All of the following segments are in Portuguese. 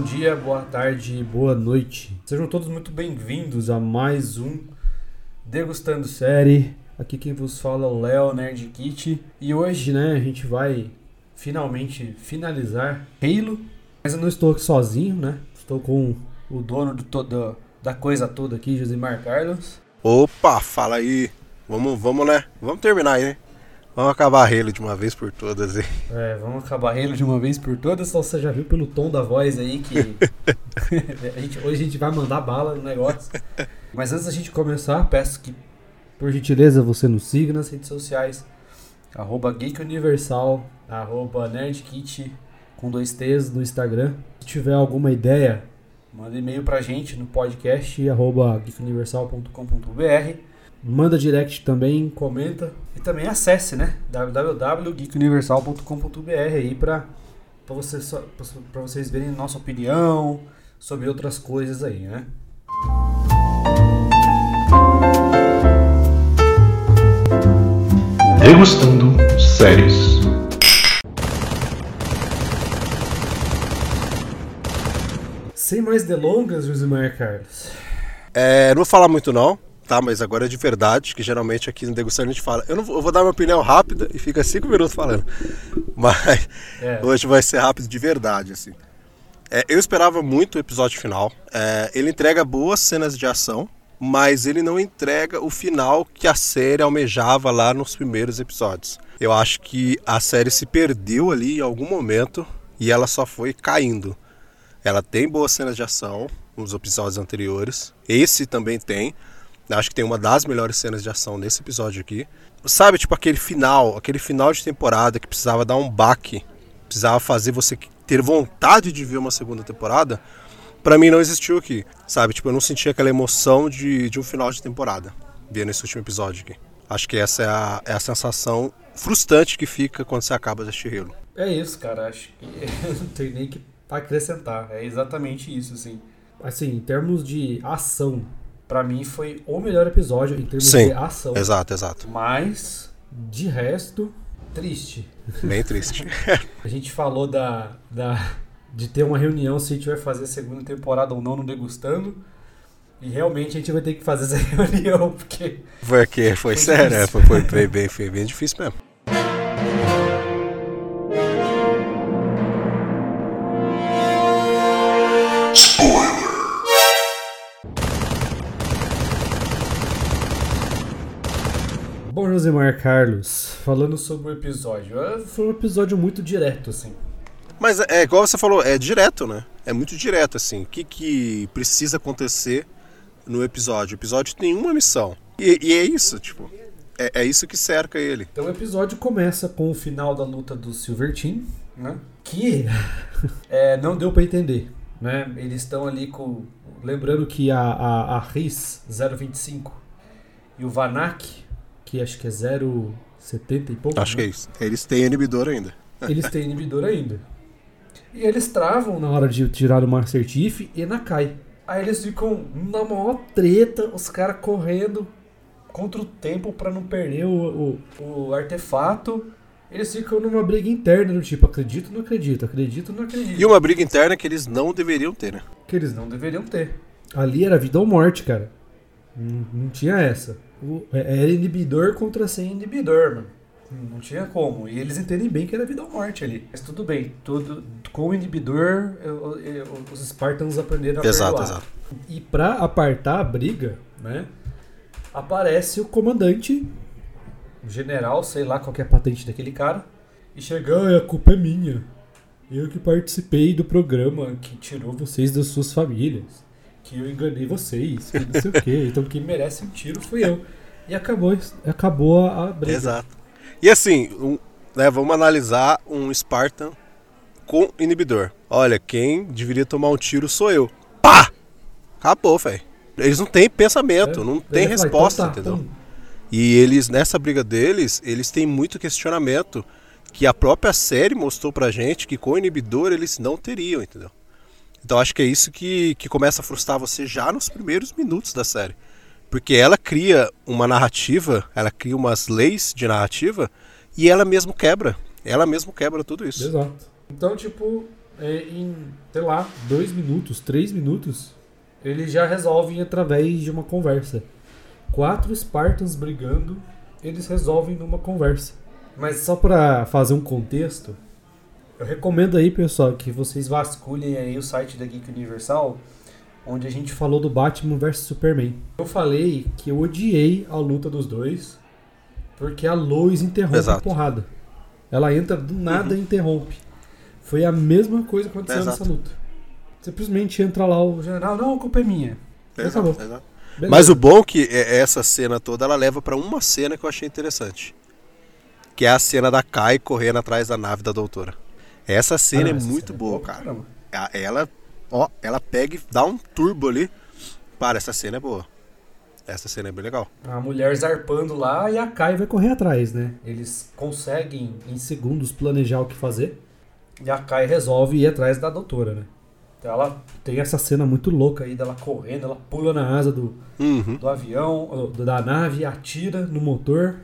bom dia, boa tarde, boa noite. Sejam todos muito bem-vindos a mais um Degustando Série. Aqui quem vos fala é o Léo Nerd Kit. E hoje, né, a gente vai finalmente finalizar Halo. Mas eu não estou aqui sozinho, né? Estou com o dono do, do, da coisa toda aqui, Josimar Carlos. Opa, fala aí. Vamos, vamos, né? Vamos terminar aí, né? Vamos acabar Halo de uma vez por todas aí. É, vamos acabar Halo de uma vez por todas. Só você já viu pelo tom da voz aí que a gente, hoje a gente vai mandar bala no negócio. Mas antes da gente começar, peço que, por gentileza, você nos siga nas redes sociais. Arroba Geek Universal, arroba NerdKit com dois T's no Instagram. Se tiver alguma ideia, manda e-mail pra gente no podcast arroba geekuniversal.com.br. Manda direct também, comenta e também acesse, né? www.geekuniversal.com.br aí pra, pra vocês verem nossa opinião sobre outras coisas aí, né? Degustando séries. Sem mais delongas, Josimar Carlos. É, não vou falar muito não, tá? Mas agora é de verdade, que geralmente aqui no Degustando a gente fala. Eu, não, vou- eu vou dar minha opinião rápida e fica cinco minutos falando. Mas É. hoje vai ser rápido de verdade, assim. É, eu esperava muito o episódio final. É, ele entrega boas cenas de ação, mas ele não entrega o final que a série almejava lá nos primeiros episódios. Eu acho que a série se perdeu ali em algum momento e ela só foi caindo. Ela tem boas cenas de ação nos episódios anteriores. Esse também tem. Acho que tem uma das melhores cenas de ação nesse episódio aqui. Sabe, tipo aquele final, aquele final de temporada que precisava dar um baque, precisava fazer você ter vontade de ver uma segunda temporada. Pra mim não existiu aqui, sabe? Tipo, eu não senti aquela emoção de, de um final de temporada vendo esse último episódio aqui. Acho que essa é a, é a sensação frustrante que fica quando você acaba de assistir Halo. É isso, cara. Acho que não tenho nem que acrescentar. É exatamente isso, assim. Assim, em termos de ação, pra mim foi o melhor episódio em termos Sim, de ação. Exato, exato. Mas, de resto, triste. Bem triste. A gente falou da, da de ter uma reunião se a gente vai fazer a segunda temporada ou não no Degustando. E realmente a gente vai ter que fazer essa reunião, porque Foi aqui, foi Foi sério, é, foi, foi, foi bem, foi bem difícil mesmo. Carlos, falando sobre o episódio, é, foi um episódio muito direto, assim. Mas é, é igual você falou, é direto, né? É muito direto, assim. O que, que precisa acontecer no episódio? O episódio tem uma missão. E, e é isso, tipo. É, é isso que cerca ele. Então o episódio começa com o final da luta do Silver Team, né? Que é, não deu pra entender, né? Eles estão ali com... Lembrando que a, a, a RIS 025 e o Vanak, que acho que é 070 e pouco, Acho que né? é isso. Eles têm inibidor ainda. eles têm inibidor ainda. E eles travam na hora de tirar o Master Chief e Nakai. Aí eles ficam na maior treta, os caras correndo contra o tempo pra não perder o, o, o artefato. Eles ficam numa briga interna do tipo, acredito, não acredito, acredito, não acredito. E uma briga interna que eles não deveriam ter, né? Que eles não deveriam ter. Ali era vida ou morte, cara. Não, não tinha essa. O- é- era inibidor contra sem inibidor, mano. Não tinha como. E eles entendem bem que era vida ou morte ali. Mas tudo bem. Tudo, com o inibidor, eu- eu- os Spartans aprenderam a Exato, perdoar. exato. E pra apartar a briga, né? Aparece o comandante, o general, sei lá qual que é a patente daquele cara. E chega, "Ah, a culpa é minha. Eu que participei do programa que tirou vocês das suas famílias. Que eu enganei vocês, que não sei o quê. Então quem merece um tiro fui eu. E acabou, acabou a, briga. Exato. E assim, um- né, vamos analisar um Spartan com inibidor. Olha, quem deveria tomar um tiro sou eu. Pá! Acabou, velho. Eles não têm pensamento, É, não ele tem vai falar, resposta, então tá, entendeu? pum. E eles, nessa briga deles, eles têm muito questionamento que a própria série mostrou pra gente que com inibidor eles não teriam, entendeu? Então acho que é isso que, que começa a frustrar você já nos primeiros minutos da série. Porque ela cria uma narrativa, ela cria umas leis de narrativa e ela mesmo quebra. Ela mesmo quebra tudo isso. Exato. Então, tipo, é, em, sei lá, dois minutos, três minutos, eles já resolvem através de uma conversa. Quatro Spartans brigando, eles resolvem numa conversa. Mas só pra fazer um contexto, eu recomendo aí, pessoal, que vocês vasculhem aí o site da Geek Universal, onde a gente falou do Batman vs Superman. Eu falei que eu odiei a luta dos dois, porque a Lois interrompe Exato. a porrada. Ela entra do nada e interrompe. Foi a mesma coisa que aconteceu Exato. nessa luta. Simplesmente entra lá o general, não, a culpa é minha. Exato. Mas o bom é que é- essa cena toda ela leva pra uma cena que eu achei interessante. Que é a cena da Kai correndo atrás da nave da doutora. Essa cena Ah, é essa muito cena é boa, pra cara. caramba. Ela, ó, ela pega e dá um turbo ali. Para, essa cena é boa. Essa cena é bem legal. A mulher zarpando lá e a Kai vai correr atrás, né? Eles conseguem em segundos planejar o que fazer. E a Kai resolve ir atrás da doutora, né? Então ela tem essa cena muito louca aí dela correndo, ela pula na asa do, Uhum. do avião, da nave, atira no motor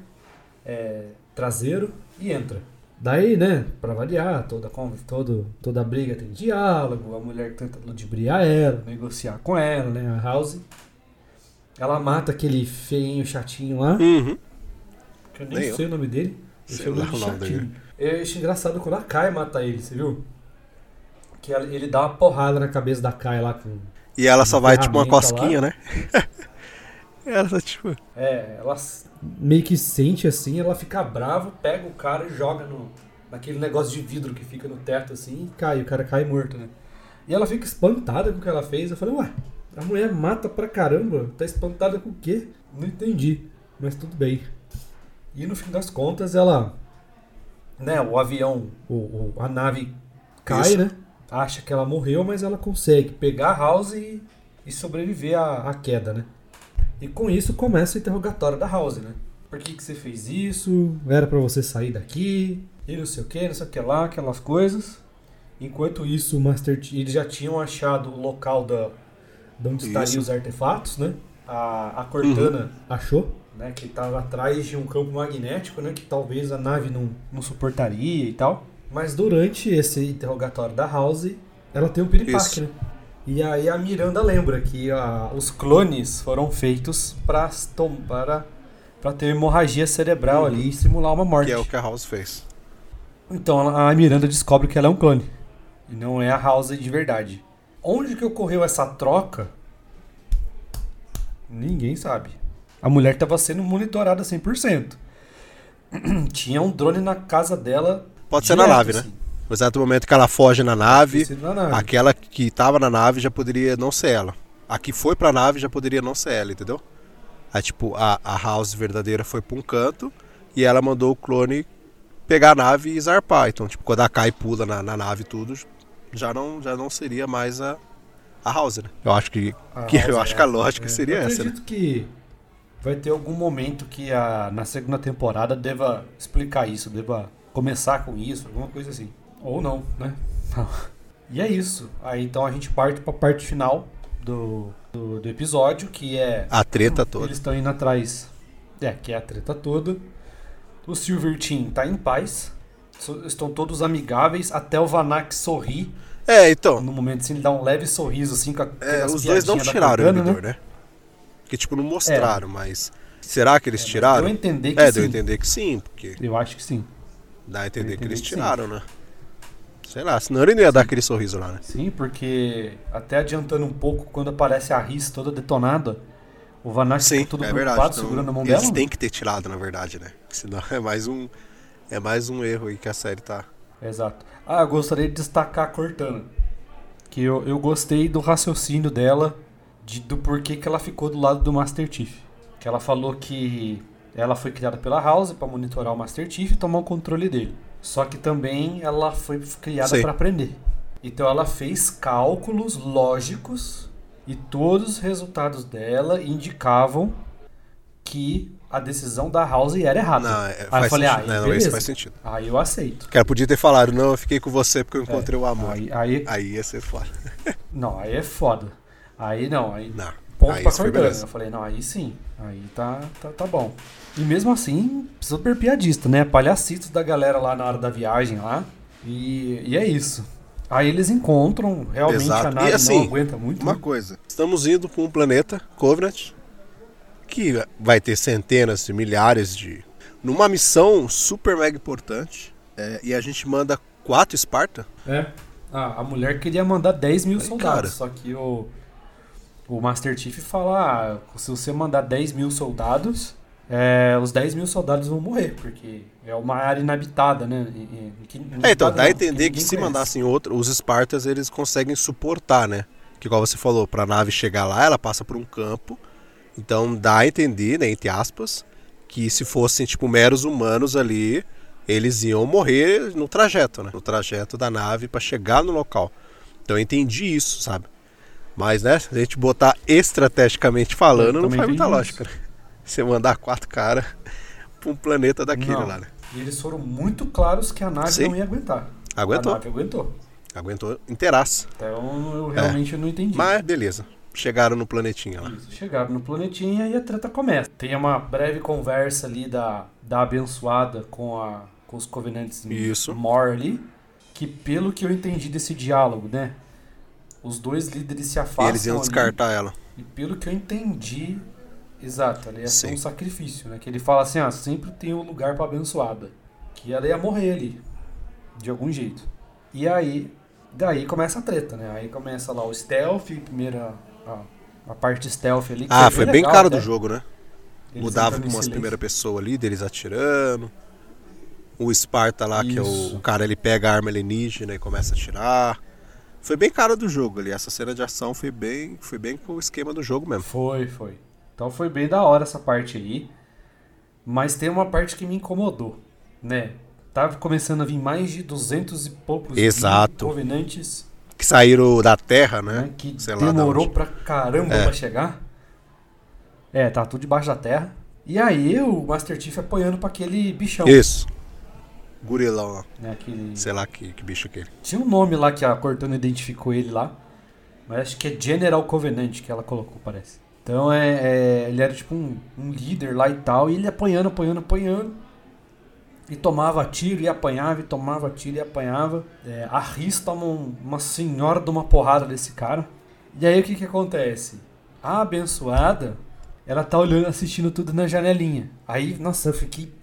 é, traseiro e entra. Daí, né, pra variar, toda, todo, toda briga tem diálogo, a mulher tenta ludibriar ela, negociar com ela, né, a House. Ela mata aquele feinho chatinho lá, Uhum. que eu nem, Nem eu. sei o nome dele. Eu Sei lá o nome dele. Eu acho engraçado quando a Kai mata ele, você viu? Que ele dá uma porrada na cabeça da Kai lá com E ela só vai tipo uma cosquinha, né? ela tipo. É, ela meio que sente assim, ela fica brava, pega o cara e joga no, naquele negócio de vidro que fica no teto assim e cai, o cara cai morto, né? E ela fica espantada com o que ela fez. Eu falei, ué, a mulher mata pra caramba, tá espantada com o quê? Não entendi, mas tudo bem. E no fim das contas ela, né, o avião, o, o- a nave cai, Isso. né? Acha que ela morreu, mas ela consegue pegar a House e, e sobreviver à, à queda, né? E com isso começa o interrogatório da House, né? Por que, que você fez isso? Era pra você sair daqui? E não sei o que, não sei o que lá, aquelas coisas. Enquanto isso, o Master eles já tinham achado o local da, de onde estariam os artefatos, né? A, a Cortana achou, né? Que estava atrás de um campo magnético, né? Que talvez a nave não, não suportaria e tal. Mas durante esse interrogatório da House, ela tem um piripaque, né? E aí a Miranda lembra que a- os clones foram feitos pra, para para ter hemorragia cerebral Uhum. ali e simular uma morte. Que é o que a House fez. Então a Miranda descobre que ela é um clone. E não é a House de verdade. Onde que ocorreu essa troca? Ninguém sabe. A mulher estava sendo monitorada 100%. Tinha um drone na casa dela. Pode ser na direto, nave, né? No exato momento que ela foge na nave, na nave. aquela que tava na nave já poderia não ser ela. A que foi pra nave já poderia não ser ela, entendeu? Aí, tipo, a, a House verdadeira foi pra um canto e ela mandou o clone pegar a nave e zarpar. Então, tipo, quando a Kai pula na, na nave e tudo, já não, já não seria mais a, a House, né? Eu acho que, A que- House eu é acho que a essa, lógica é. seria Eu essa, né? acredito que vai ter algum momento que a, na segunda temporada deva explicar isso, deva começar com isso, alguma coisa assim. Ou não, né? E é isso. Aí então a gente parte pra parte final do, do, do episódio, que é. A treta toda. Eles estão indo atrás. É, que é a treta toda. O Silver Team tá em paz. Estão todos amigáveis, até o Vanak sorrir. É, então. No momento assim, ele dá um leve sorriso assim com a, É, os dois não tiraram o Cortana, inibidor, né? Que tipo, não mostraram, mas. Será que eles tiraram? Deu a entender que É, sim. deu a entender que sim, porque Eu acho que sim. dá a entender Eu que eles que tiraram, né? Sei lá, senão ele não ia dar aquele sorriso lá, né? Sim, porque até adiantando um pouco, quando aparece a Riz toda detonada, o Vanak Sim, fica todo é preocupado verdade. segurando a mão eles dela. têm que ter tirado, na verdade, né? Senão é mais um. É mais um erro aí que a série tá. Exato. Ah, eu gostaria de destacar a Cortana. Que eu, eu gostei do raciocínio dela, de, do porquê que ela ficou do lado do Master Chief. Que ela falou que ela foi criada pela House para monitorar o Master Chief e tomar o controle dele. Só que também ela foi criada para aprender. Então ela fez cálculos lógicos e todos os resultados dela indicavam que a decisão da House era errada. Não, é, Aí eu falei, sentido. ah, não, beleza. isso faz sentido. Aí eu aceito. Cara podia ter falado, não, eu fiquei com você porque eu encontrei o amor. Aí, aí, Aí ia ser foda. não, aí é foda. Aí não, aí Não. ponto aí pra Cordana. Eu falei, não, aí sim. Aí tá, tá, tá bom. E mesmo assim, super piadista, né? Palhacitos da galera lá na hora da viagem lá. E, e é isso. Aí eles encontram, realmente Exato. a nave assim, não aguenta muito. Uma né? coisa, estamos indo para um planeta, Covenant, que vai ter centenas de milhares de. numa missão super mega importante. é, e a gente manda quatro Esparta. É. Ah, a mulher queria mandar 10 mil Aí, soldados, cara. só que o, o Master Chief fala: ah, se você mandar 10 mil soldados, é, os 10 mil soldados vão morrer, porque é uma área inabitada, né? E- e- que- É, então, dá a não, entender que se conhece. mandassem outro, os Espartas eles conseguem suportar, né? Que igual você falou, pra nave chegar lá, ela passa por um campo. Então dá a entender, né, entre aspas, que se fossem tipo meros humanos ali, eles iam morrer no trajeto, né? No trajeto da nave pra chegar no local. Então eu entendi isso, sabe? Mas, né, se a gente botar estrategicamente falando, não faz muita entendi lógica. né? Você mandar quatro caras pra um planeta daquele Não. lá, né? E eles foram muito claros que a nave Sim. não ia aguentar. Aguentou. A nave aguentou. Aguentou inteiraça. Então eu realmente não entendi. É. Mas beleza. Chegaram no planetinha lá. Isso, chegaram no planetinha e a treta começa. Tem uma breve conversa ali da, da abençoada com, a, com os covenantes Isso. Mor ali, que pelo que eu entendi desse diálogo, né? Os dois líderes se E afastam eles iam ali, descartar ela. e pelo que eu entendi, exato, ali ia ser um sacrifício, né? Que ele fala assim, ah, sempre tem um lugar pra abençoada. Que ela ia morrer ali, de algum jeito. E aí, daí começa a treta, né? Aí começa lá o stealth, primeira a, a parte stealth ali. que Ah, foi bem legal, cara do jogo, né? Eles Mudava com umas silêncio. primeira pessoa ali, deles atirando. O Sparta lá, que é o, Isso. o cara, ele pega a arma alienígena e começa a atirar. Foi bem cara do jogo ali. Essa cena de ação foi bem, foi bem com o esquema do jogo mesmo. Foi, foi. Então foi bem da hora essa parte aí. Mas tem uma parte que me incomodou, né? Tava começando a vir mais de 200 e poucos Exato. mil covenantes, Que saíram da Terra, né? né? Que Sei demorou pra caramba É. pra chegar. É, tá tudo debaixo da terra. E aí o Master Chief apoiando pra aquele bichão. Isso. Gurilão lá. Né? Aquele... Sei lá que, que bicho é aquele. Tinha um nome lá que a Cortana identificou ele lá. Mas acho que é General Covenant que ela colocou, parece. Então é, é- ele era tipo um, um líder lá e tal. E ele apanhando, apanhando, apanhando. E tomava tiro e apanhava, e tomava tiro e apanhava. É, a Riz toma um- uma senhora de uma porrada desse cara. E aí o que que acontece? A abençoada, ela tá olhando, assistindo tudo na janelinha. Aí, nossa, eu fiquei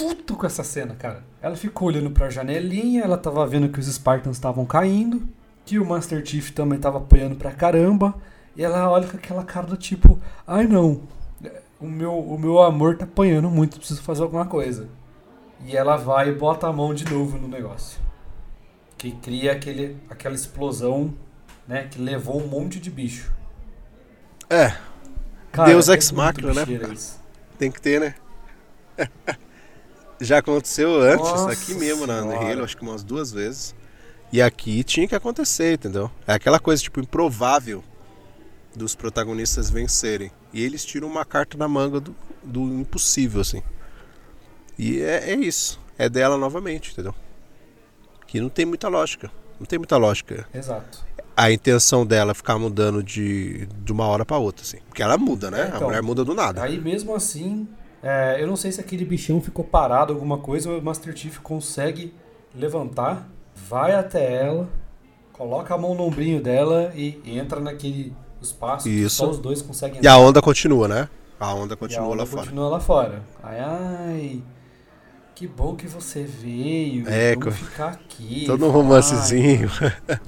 puto com essa cena, cara. Ela ficou olhando pra janelinha, ela tava vendo que os Spartans estavam caindo, que o Master Chief também tava apoiando pra caramba, e ela olha com aquela cara do tipo, ai não, o meu, o meu amor tá apanhando muito, preciso fazer alguma coisa. E ela vai e bota a mão de novo no negócio. Que cria aquele, aquela explosão, né, que levou um monte de bicho. É, Cara, Deus é ex machina, né, tem que ter, né? Já aconteceu antes, Nossa aqui mesmo na. Halo, acho que umas duas vezes. E aqui tinha que acontecer, entendeu? É aquela coisa, tipo, improvável dos protagonistas vencerem. E eles tiram uma carta na manga do, do impossível, assim. E é, é isso. É dela novamente, entendeu? Que não tem muita lógica. Não tem muita lógica. Exato. A intenção dela ficar mudando de, de uma hora pra outra, assim. Porque ela muda, né? É, então. a mulher muda do nada. Aí mesmo assim, é, eu não sei se aquele bichão ficou parado alguma coisa, o Master Chief consegue levantar, vai até ela, coloca a mão no ombrinho dela e entra naquele espaço Isso. só os dois conseguem E a onda continua, né? A onda E a continua onda lá fora. continua lá fora. Aí, ai, que bom que você veio. É, vamos co- ficar aqui. Todo um romancezinho,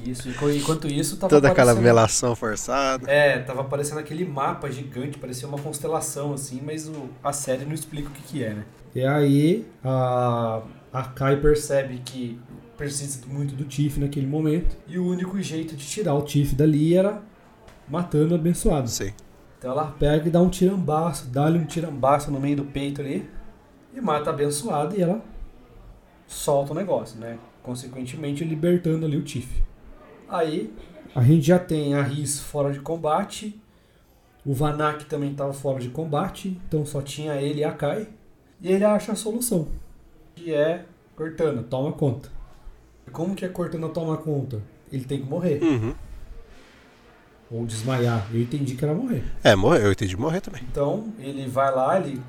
Isso, enqu- enquanto isso tava toda aquela melação forçada. É, tava aparecendo aquele mapa gigante, parecia uma constelação assim, mas o- a série não explica o que, que é, né? E aí a, a Kai percebe que precisa muito do Tiff naquele momento, e o único jeito de tirar o Tiff dali era matando o abençoado. Sei. Então ela pega e dá um tirambaço, dá-lhe um tirambaço no meio do peito ali, e mata a abençoada e ela solta o negócio, né? Consequentemente libertando ali o Tiff. Aí a gente já tem a Riz fora de combate. O Vanak também estava fora de combate. Então só tinha ele e a Kai. E ele acha a solução. Que é Cortana, toma conta. Como que a Cortana toma conta? Ele tem que morrer. Uhum. Ou desmaiar. Eu entendi que era morrer. É, morreu. Eu entendi morrer também. Então ele vai lá, ele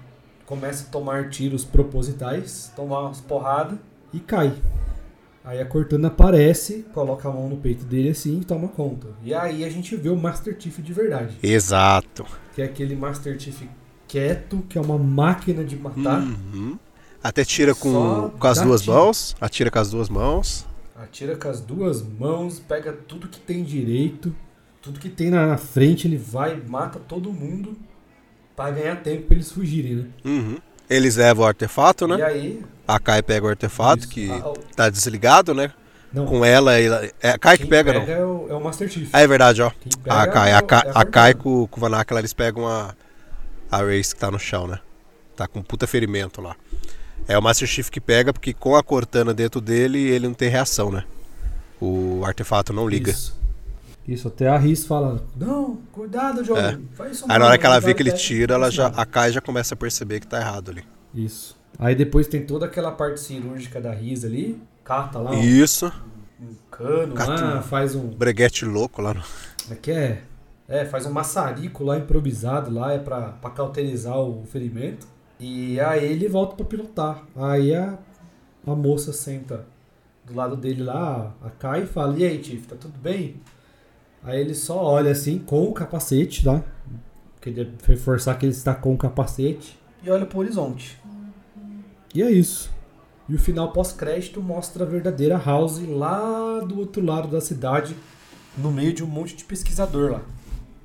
começa a tomar tiros propositais, tomar umas porradas e cai. Aí a Cortana aparece, coloca a mão no peito dele assim e toma conta. E aí a gente vê o Master Chief de verdade. Exato. Que é aquele Master Chief quieto, que é uma máquina de matar. Uhum. Até tira com, com as duas mãos. Atira com as duas mãos. Atira com as duas mãos, pega tudo que tem direito, tudo que tem na na frente, ele vai, mata todo mundo pra ganhar tempo pra eles fugirem, né? Uhum. Eles levam o artefato, E né? aí. A Kai pega o artefato, isso, que a- a- tá desligado, né? não, Com ela, ela é a Kai que quem pega, não. É o, é o Master Chief. Ah, é verdade, ó. Quem pega A Kai, é a o- Kai, é a Cortana. Kai com, com o Vanaka, eles pegam a, a Race que tá no chão, né? Tá com um puta ferimento lá. É o Master Chief que pega, porque com a Cortana dentro dele, ele não tem reação, né? O artefato não liga. Isso. Isso, até a Riz fala: Não, cuidado, João. É. Faz isso Aí na hora que ela vê que ele tira, ela já, a Kai já começa a perceber que tá errado ali. Isso. Aí depois tem toda aquela parte cirúrgica da Riz ali, cata lá um, Isso. um cano Cata lá, um- faz um. Breguete louco lá no. Aqui é. É, faz um maçarico lá improvisado lá, é pra, pra cauterizar o ferimento. E aí ele volta pra pilotar. Aí a, a moça senta do lado dele lá, a Kai, e fala: E aí, Tiff, tá tudo bem? Aí ele só olha assim, com o capacete, tá? Queria reforçar que ele está com o capacete. E olha pro horizonte. E é isso. E o final pós-crédito mostra a verdadeira House lá do outro lado da cidade, no meio de um monte de pesquisador lá.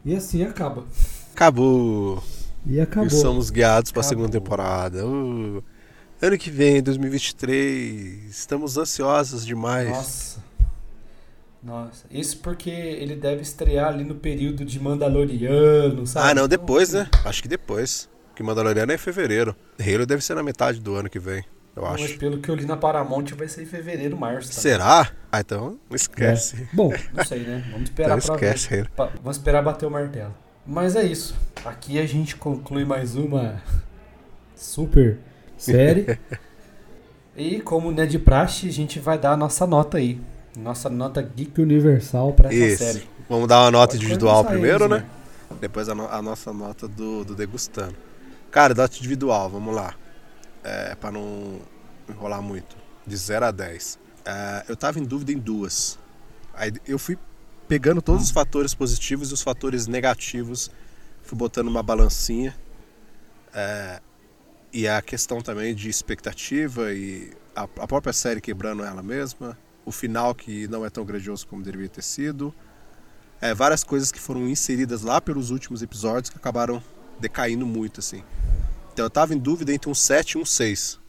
E assim acaba. Acabou. E acabou. E somos guiados pra Acabou. segunda temporada. Uh, ano que vem, 2023. Estamos ansiosos demais. Nossa. Nossa. Isso porque ele deve estrear ali no período de Mandaloriano, sabe? ah, não, depois, Então, né? Acho que depois. Porque Mandaloriano é em fevereiro. Halo deve ser na metade do ano que vem, eu Mas acho. pelo que eu li na Paramount vai ser em fevereiro, março. Tá? Será? Ah, então não esquece. É. Bom, não sei, né? Vamos esperar Então pra esquece, ver. Halo. Pa- Vamos esperar bater o martelo. Mas é isso. Aqui a gente conclui mais uma super série. e como né de praxe, a gente vai dar a nossa nota aí. Nossa nota Geek Universal pra essa Isso. série. Vamos dar uma nota Pode individual primeiro, eles, né? Depois a, no- a nossa nota do, do degustando. Cara, nota individual, vamos lá. É, pra não enrolar muito. De 0 a 10. É, eu tava em dúvida em duas. Aí eu fui pegando todos os fatores positivos e os fatores negativos. Fui botando uma balancinha. É, e a questão também de expectativa e a, a própria série quebrando ela mesma. O final que não é tão grandioso como deveria ter sido. É, várias coisas que foram inseridas lá pelos últimos episódios que acabaram decaindo muito, assim. Então eu tava em dúvida entre um 7 e um 6.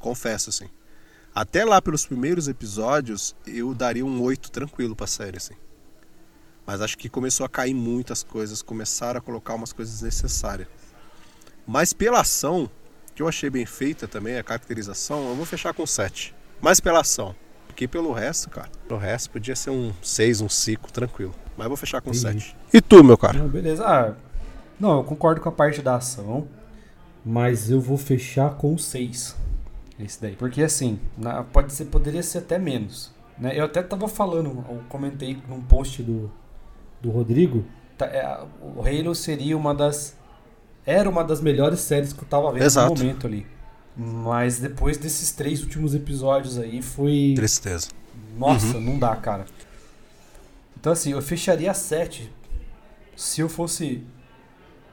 Confesso, assim. Até lá pelos primeiros episódios, eu daria um 8 tranquilo pra série, assim. Mas acho que começou a cair muitas coisas, começaram a colocar umas coisas necessárias. Mas pela ação, que eu achei bem feita também, a caracterização, eu vou fechar com 7. Mas pela ação. Porque pelo resto, cara, pelo resto podia ser um 6, um 5, tranquilo. Mas vou fechar com Entendi. 7. E tu, meu cara? Não, beleza. Ah, não, eu concordo com a parte da ação, mas eu vou fechar com 6. Esse daí. Porque assim, na- pode ser, poderia ser até menos. Né? Eu até tava falando, eu comentei num post do, do Rodrigo. tá, é, o Halo seria uma das. Era uma das melhores séries que eu tava vendo Exato. no momento ali. Mas depois desses três últimos episódios aí foi. Tristeza. Nossa, não dá, cara. Então assim, eu fecharia a 7 se eu fosse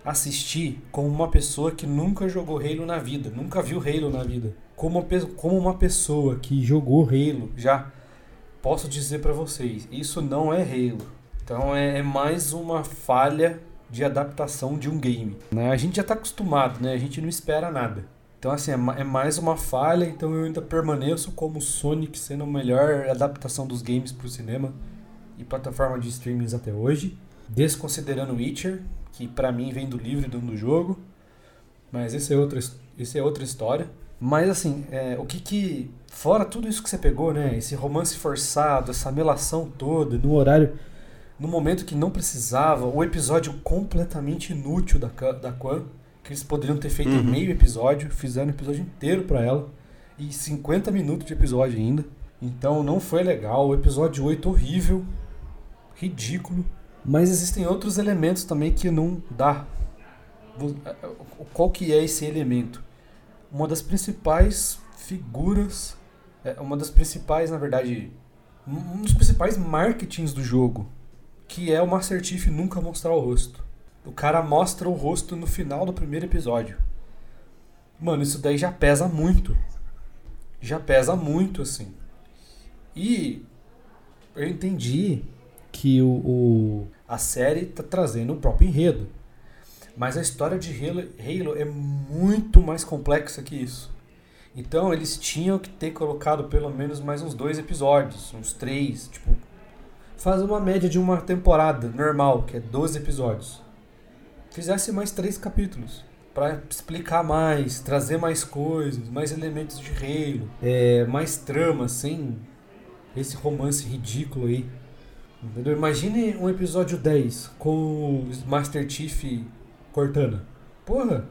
assistir como uma pessoa que nunca jogou Halo na vida, nunca viu Halo na vida. Como uma, como uma pessoa que jogou Halo já, posso dizer pra vocês, isso não é Halo. Então é, é mais uma falha de adaptação de um game. né? A gente já tá acostumado, né? A gente não espera nada. Então, assim, é é mais uma falha, então eu ainda permaneço como Sonic sendo a melhor adaptação dos games pro cinema e plataforma de streamings até hoje. Desconsiderando Witcher, que pra mim vem do livro e não do jogo. Mas esse é outra, esse é outra história. Mas assim, é, o que que. Fora tudo isso que você pegou, né? Esse romance forçado, essa melação toda, no horário. No momento que não precisava, o episódio completamente inútil da, da Quan, que eles poderiam ter feito Uhum. meio episódio, fizeram o episódio inteiro pra ela. E 50 minutos de episódio ainda. Então não foi legal. O episódio 8 horrível. Ridículo. Mas existem outros elementos também que não dá. Vo- Qual que é esse elemento? Uma das principais figuras é uma das principais, na verdade, um dos principais marketings do jogo, que é o Master Chief nunca mostrar o rosto. O cara mostra o rosto no final do primeiro episódio. Mano, isso daí já pesa muito. Já pesa muito, assim. E eu entendi que o, o a série tá trazendo o próprio enredo. Mas a história de Halo, Halo é muito mais complexa que isso. Então eles tinham que ter colocado pelo menos mais uns dois episódios, uns três, tipo, fazer uma média de uma temporada normal, que é 12 episódios. Fizesse mais três capítulos para explicar mais, trazer mais coisas, mais elementos de Halo, é, mais trama, sem esse romance ridículo aí. Entendeu? Imagine um episódio 10 com o Master Chief Cortana. Porra,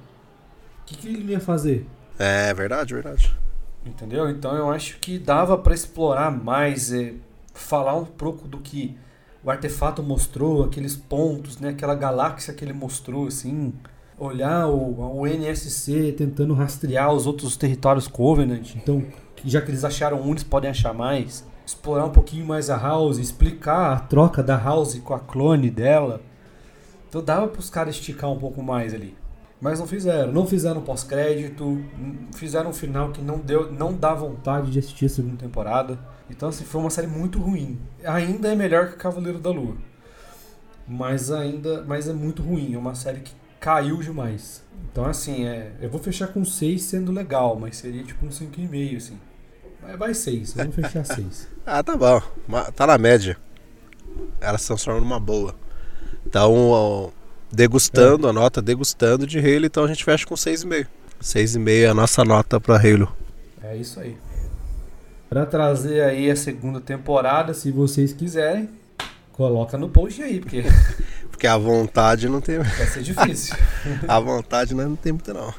o que, que ele ia fazer? É verdade, verdade. Entendeu? Então eu acho que dava para explorar mais, é, falar um pouco do que o artefato mostrou, aqueles pontos, né, aquela galáxia que ele mostrou, assim, olhar o, o NSC tentando rastrear os outros territórios Covenant. Então, já que eles acharam um, eles podem achar mais. Explorar um pouquinho mais a House, explicar a troca da House com a clone dela. Então dava para os caras esticar um pouco mais ali. Mas não fizeram. Não fizeram pós-crédito. Fizeram um final que não deu, não dá vontade de assistir a segunda temporada. Então assim, foi uma série muito ruim. Ainda é melhor que Cavaleiro da Lua. Mas ainda, mas é muito ruim. É uma série que caiu demais. Então assim, é, eu vou fechar com 6 sendo legal, mas seria tipo um 5,5 assim. Mas vai 6, vamos fechar 6. ah, tá bom. Tá na média. Ela se transforma numa boa. Então, degustando é. a nota, degustando de Halo, então a gente fecha com 6,5. 6,5 é a nossa nota para Halo. É isso aí. Para trazer aí a segunda temporada, se vocês quiserem, coloca no post aí, porque porque a vontade não tem. Vai ser difícil. a vontade não tem muito não.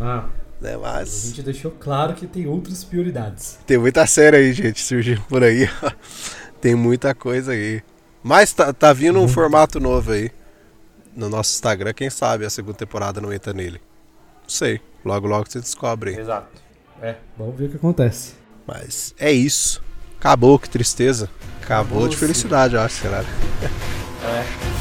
Ah. Né, mas... A gente deixou claro que tem outras prioridades. Tem muita série aí, gente, surgindo por aí. tem muita coisa aí. Mas tá, tá vindo um uhum. formato novo aí no nosso Instagram. Quem sabe a segunda temporada não entra nele. Não sei. Logo, logo você descobre aí. Exato. É, vamos ver o que acontece. Mas é isso. Acabou, que tristeza. Acabou, Acabou de felicidade, eu acho, será? É.